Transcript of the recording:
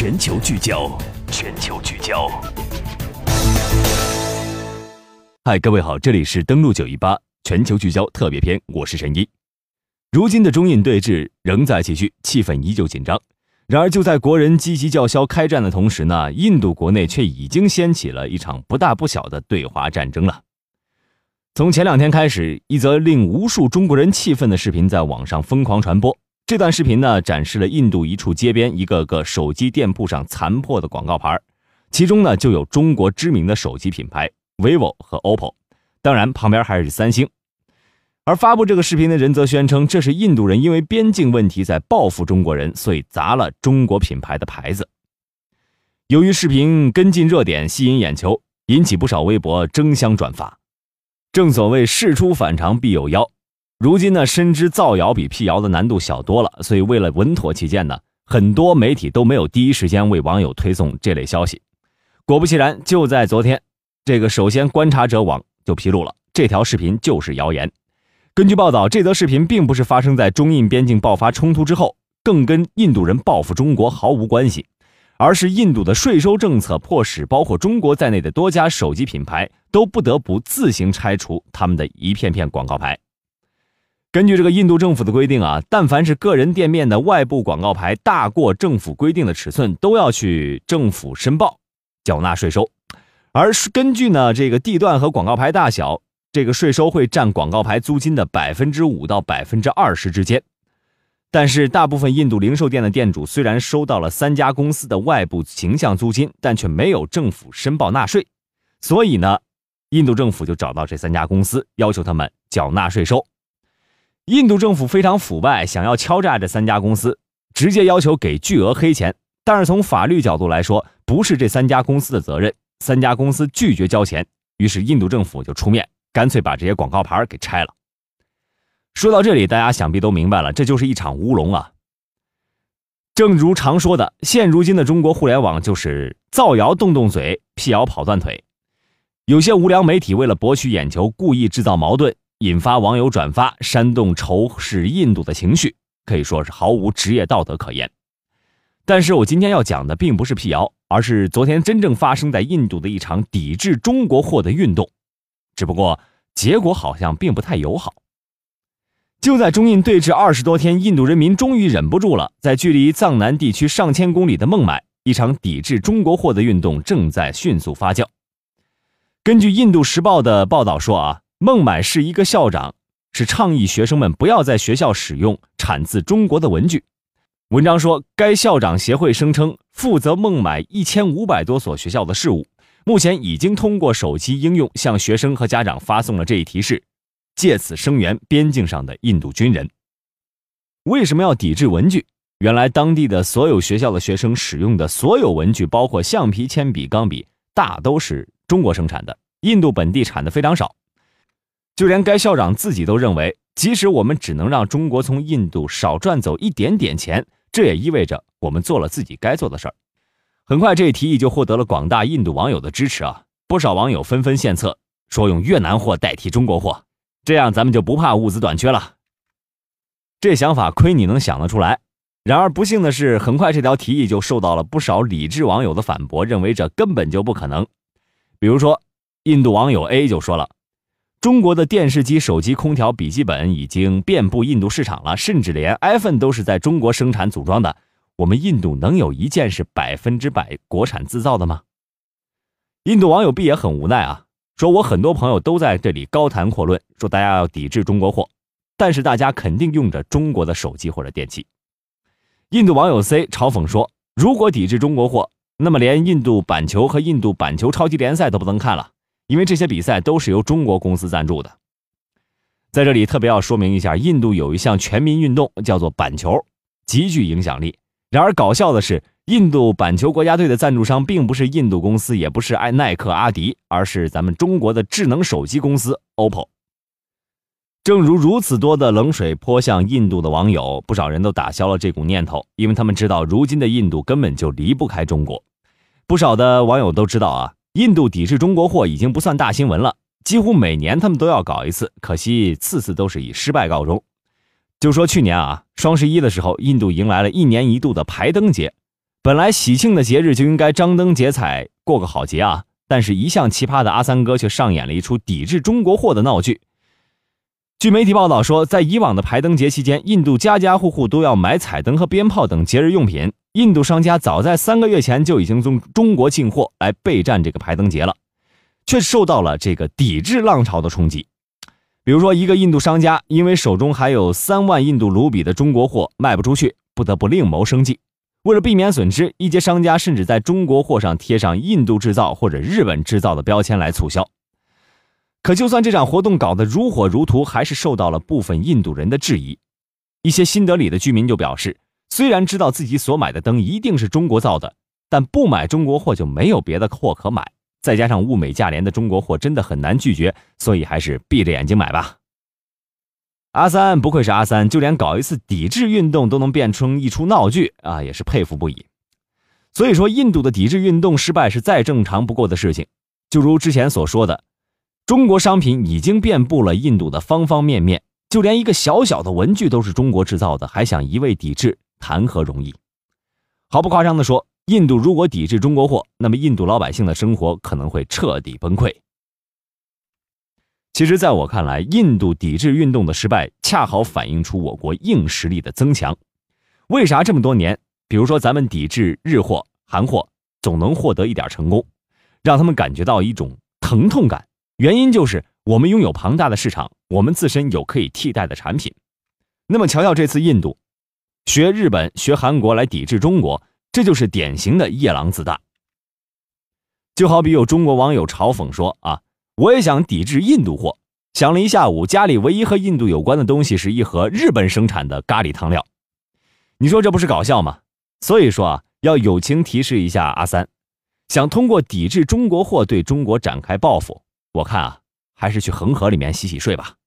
全球聚焦，全球聚焦。嗨，各位好，这里是登录九一八全球聚焦特别篇，我是神一。如今的中印对峙仍在继续，气氛依旧紧张。然而，就在国人积极叫嚣开战的同时呢，印度国内却已经掀起了一场不大不小的对华战争了。从前两天开始，一则令无数中国人气愤的视频在网上疯狂传播。这段视频呢，展示了印度一处街边一个个手机店铺上残破的广告牌，其中呢就有中国知名的手机品牌 vivo 和 oppo，当然旁边还是三星。而发布这个视频的人则宣称，这是印度人因为边境问题在报复中国人，所以砸了中国品牌的牌子。由于视频跟进热点，吸引眼球，引起不少微博争相转发。正所谓事出反常必有妖，如今呢，深知造谣比辟谣的难度小多了，所以为了稳妥起见呢，很多媒体都没有第一时间为网友推送这类消息。果不其然，就在昨天，这个首先观察者网就披露了这条视频就是谣言。根据报道，这则视频并不是发生在中印边境爆发冲突之后，更跟印度人报复中国毫无关系，而是印度的税收政策迫使包括中国在内的多家手机品牌都不得不自行拆除他们的一片片广告牌。根据这个印度政府的规定啊，但凡是个人店面的外部广告牌大过政府规定的尺寸，都要去政府申报，缴纳税收。而根据呢这个地段和广告牌大小。这个税收会占广告牌租金的百分之五到百分之二十之间，但是大部分印度零售店的店主虽然收到了三家公司的外部形象租金，但却没有政府申报纳税，所以呢，印度政府就找到这三家公司，要求他们缴纳税收。印度政府非常腐败，想要敲诈这三家公司，直接要求给巨额黑钱。但是从法律角度来说，不是这三家公司的责任，三家公司拒绝交钱，于是印度政府就出面。干脆把这些广告牌给拆了。说到这里，大家想必都明白了，这就是一场乌龙啊。正如常说的，现如今的中国互联网就是造谣动动嘴，辟谣跑断腿。有些无良媒体为了博取眼球，故意制造矛盾，引发网友转发，煽动仇视印度的情绪，可以说是毫无职业道德可言。但是我今天要讲的并不是辟谣，而是昨天真正发生在印度的一场抵制中国货的运动。只不过结果好像并不太友好。就在中印对峙二十多天，印度人民终于忍不住了，在距离藏南地区上千公里的孟买，一场抵制中国货的运动正在迅速发酵。根据《印度时报》的报道说，啊，孟买市一个校长是倡议学生们不要在学校使用产自中国的文具。文章说，该校长协会声称，负责孟买一千五百多所学校的事务。目前已经通过手机应用向学生和家长发送了这一提示，借此声援边境上的印度军人。为什么要抵制文具？原来当地的所有学校的学生使用的所有文具，包括橡皮、铅笔、钢笔，大都是中国生产的，印度本地产的非常少。就连该校长自己都认为，即使我们只能让中国从印度少赚走一点点钱，这也意味着我们做了自己该做的事儿。很快，这一提议就获得了广大印度网友的支持啊！不少网友纷纷献策，说用越南货代替中国货，这样咱们就不怕物资短缺了。这想法亏你能想得出来。然而不幸的是，很快这条提议就受到了不少理智网友的反驳，认为这根本就不可能。比如说，印度网友 A 就说了：“中国的电视机、手机、空调、笔记本已经遍布印度市场了，甚至连 iPhone 都是在中国生产组装的。”我们印度能有一件是百分之百国产制造的吗？印度网友 B 也很无奈啊，说我很多朋友都在这里高谈阔论，说大家要抵制中国货，但是大家肯定用着中国的手机或者电器。印度网友 C 嘲讽说，如果抵制中国货，那么连印度板球和印度板球超级联赛都不能看了，因为这些比赛都是由中国公司赞助的。在这里特别要说明一下，印度有一项全民运动叫做板球，极具影响力。然而搞笑的是，印度板球国家队的赞助商并不是印度公司，也不是爱耐克、阿迪，而是咱们中国的智能手机公司 OPPO。正如如此多的冷水泼向印度的网友，不少人都打消了这股念头，因为他们知道，如今的印度根本就离不开中国。不少的网友都知道啊，印度抵制中国货已经不算大新闻了，几乎每年他们都要搞一次，可惜次次都是以失败告终。就说去年啊，双十一的时候，印度迎来了一年一度的排灯节，本来喜庆的节日就应该张灯结彩过个好节啊，但是一向奇葩的阿三哥却上演了一出抵制中国货的闹剧。据媒体报道说，在以往的排灯节期间，印度家家户户都要买彩灯和鞭炮等节日用品。印度商家早在三个月前就已经从中国进货来备战这个排灯节了，却受到了这个抵制浪潮的冲击。比如说，一个印度商家因为手中还有三万印度卢比的中国货卖不出去，不得不另谋生计。为了避免损失，一些商家甚至在中国货上贴上“印度制造”或者“日本制造”的标签来促销。可就算这场活动搞得如火如荼，还是受到了部分印度人的质疑。一些新德里的居民就表示，虽然知道自己所买的灯一定是中国造的，但不买中国货就没有别的货可买。再加上物美价廉的中国货真的很难拒绝，所以还是闭着眼睛买吧。阿三不愧是阿三，就连搞一次抵制运动都能变成一出闹剧啊，也是佩服不已。所以说，印度的抵制运动失败是再正常不过的事情。就如之前所说的。中国商品已经遍布了印度的方方面面，就连一个小小的文具都是中国制造的，还想一味抵制，谈何容易？毫不夸张地说，印度如果抵制中国货，那么印度老百姓的生活可能会彻底崩溃。其实，在我看来，印度抵制运动的失败，恰好反映出我国硬实力的增强。为啥这么多年，比如说咱们抵制日货、韩货，总能获得一点成功，让他们感觉到一种疼痛感？原因就是我们拥有庞大的市场，我们自身有可以替代的产品。那么，瞧瞧这次印度学日本、学韩国来抵制中国，这就是典型的夜郎自大。就好比有中国网友嘲讽说：“啊，我也想抵制印度货，想了一下午，家里唯一和印度有关的东西是一盒日本生产的咖喱汤料。”你说这不是搞笑吗？所以说啊，要友情提示一下阿三，想通过抵制中国货对中国展开报复。我看啊，还是去恒河里面洗洗睡吧。